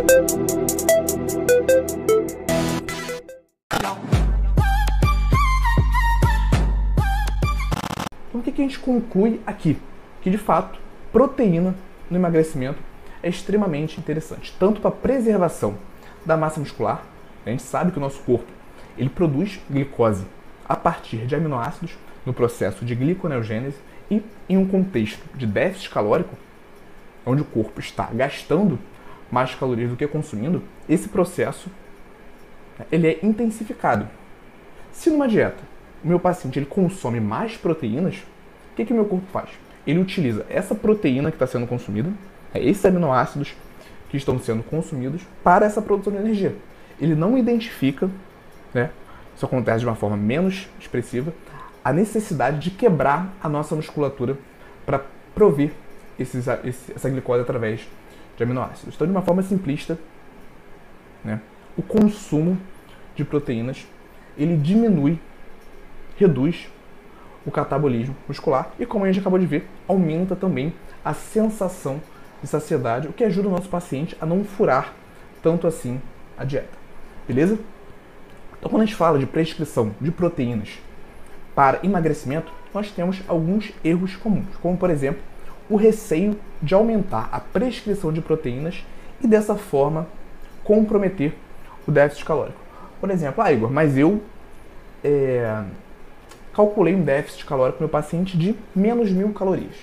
Então o que a gente conclui aqui? Que de fato, proteína no emagrecimento é extremamente interessante, tanto para preservação da massa muscular, a gente sabe que o nosso corpo ele produz glicose a partir de aminoácidos no processo de gliconeogênese e em um contexto de déficit calórico, onde o corpo está gastando mais calorias do que consumindo, esse processo ele é intensificado. Se numa dieta o meu paciente ele consome mais proteínas, o que, que o meu corpo faz? Ele utiliza essa proteína que está sendo consumida, é esses aminoácidos que estão sendo consumidos para essa produção de energia. Ele não identifica, né, isso acontece de uma forma menos expressiva, a necessidade de quebrar a nossa musculatura para prover esses, essa glicose através de aminoácidos. Então, de uma forma simplista, né, o consumo de proteínas ele diminui, reduz o catabolismo muscular e, como a gente acabou de ver, aumenta também a sensação de saciedade, o que ajuda o nosso paciente a não furar tanto assim a dieta. Beleza? Então, quando a gente fala de prescrição de proteínas para emagrecimento, nós temos alguns erros comuns, como por exemplo, o receio de aumentar a prescrição de proteínas e dessa forma comprometer o déficit calórico. Por exemplo, ah, Igor, mas eu é, calculei um déficit calórico no meu paciente de menos mil calorias.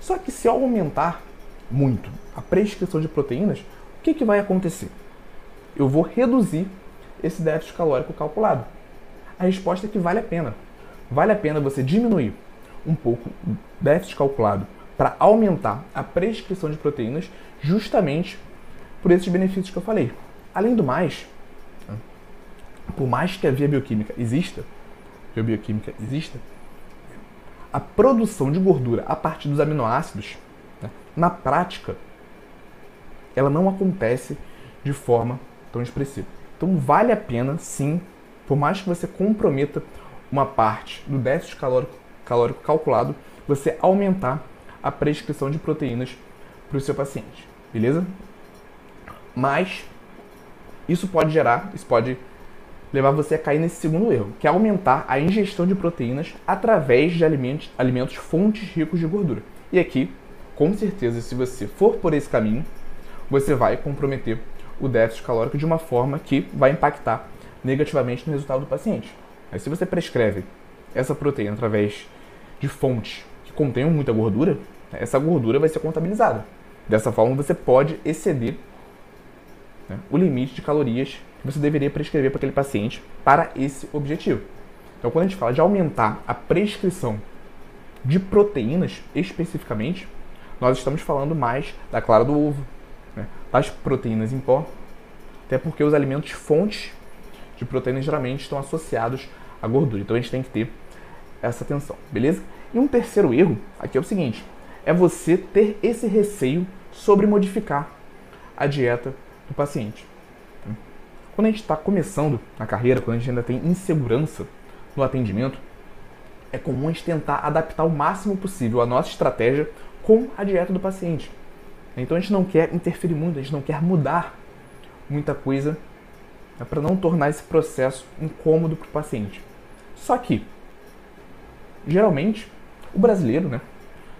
Só que se eu aumentar muito a prescrição de proteínas, o que, que vai acontecer? Eu vou reduzir esse déficit calórico calculado. A resposta é que vale a pena. Vale a pena você diminuir um pouco o déficit calculado para aumentar a prescrição de proteínas, justamente por esses benefícios que eu falei. Além do mais, por mais que a via bioquímica exista, via bioquímica exista, a produção de gordura a partir dos aminoácidos, né, na prática, ela não acontece de forma tão expressiva. Então vale a pena, sim, por mais que você comprometa uma parte do déficit calórico, calórico calculado, você aumentar a prescrição de proteínas para o seu paciente, beleza? Mas isso pode gerar, isso pode levar você a cair nesse segundo erro, que é aumentar a ingestão de proteínas através de alimentos, alimentos fontes ricos de gordura. E aqui, com certeza, se você for por esse caminho, você vai comprometer o déficit calórico de uma forma que vai impactar negativamente no resultado do paciente. Mas se você prescreve essa proteína através de fontes contenham muita gordura, essa gordura vai ser contabilizada. Dessa forma, você pode exceder né, o limite de calorias que você deveria prescrever para aquele paciente para esse objetivo. Então, quando a gente fala de aumentar a prescrição de proteínas especificamente, nós estamos falando mais da clara do ovo, né, das proteínas em pó, até porque os alimentos fontes de proteínas geralmente estão associados à gordura. Então a gente tem que ter essa atenção, beleza? E um terceiro erro aqui é o seguinte: é você ter esse receio sobre modificar a dieta do paciente. Quando a gente está começando na carreira, quando a gente ainda tem insegurança no atendimento, é comum a gente tentar adaptar o máximo possível a nossa estratégia com a dieta do paciente. Então a gente não quer interferir muito, a gente não quer mudar muita coisa né, para não tornar esse processo incômodo para o paciente. Só que, geralmente, o brasileiro, né,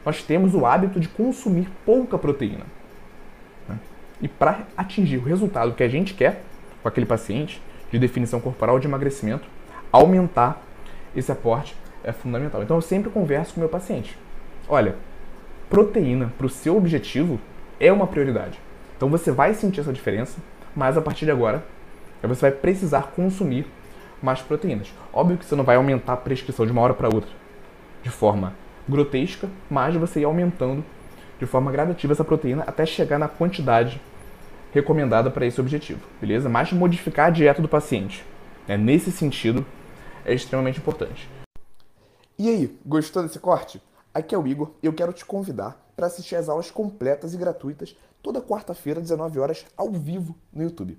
nós temos o hábito de consumir pouca proteína. Né? E para atingir o resultado que a gente quer, com aquele paciente de definição corporal de emagrecimento, aumentar esse aporte é fundamental. Então eu sempre converso com o meu paciente. Olha, proteína para o seu objetivo é uma prioridade. Então você vai sentir essa diferença, mas a partir de agora você vai precisar consumir mais proteínas. Óbvio que você não vai aumentar a prescrição de uma hora para outra de forma grotesca, mas você ir aumentando de forma gradativa essa proteína até chegar na quantidade recomendada para esse objetivo, beleza? Mas modificar a dieta do paciente, né? nesse sentido, é extremamente importante. E aí, gostou desse corte? Aqui é o Igor e eu quero te convidar para assistir as aulas completas e gratuitas toda quarta-feira, 19 horas, ao vivo no YouTube.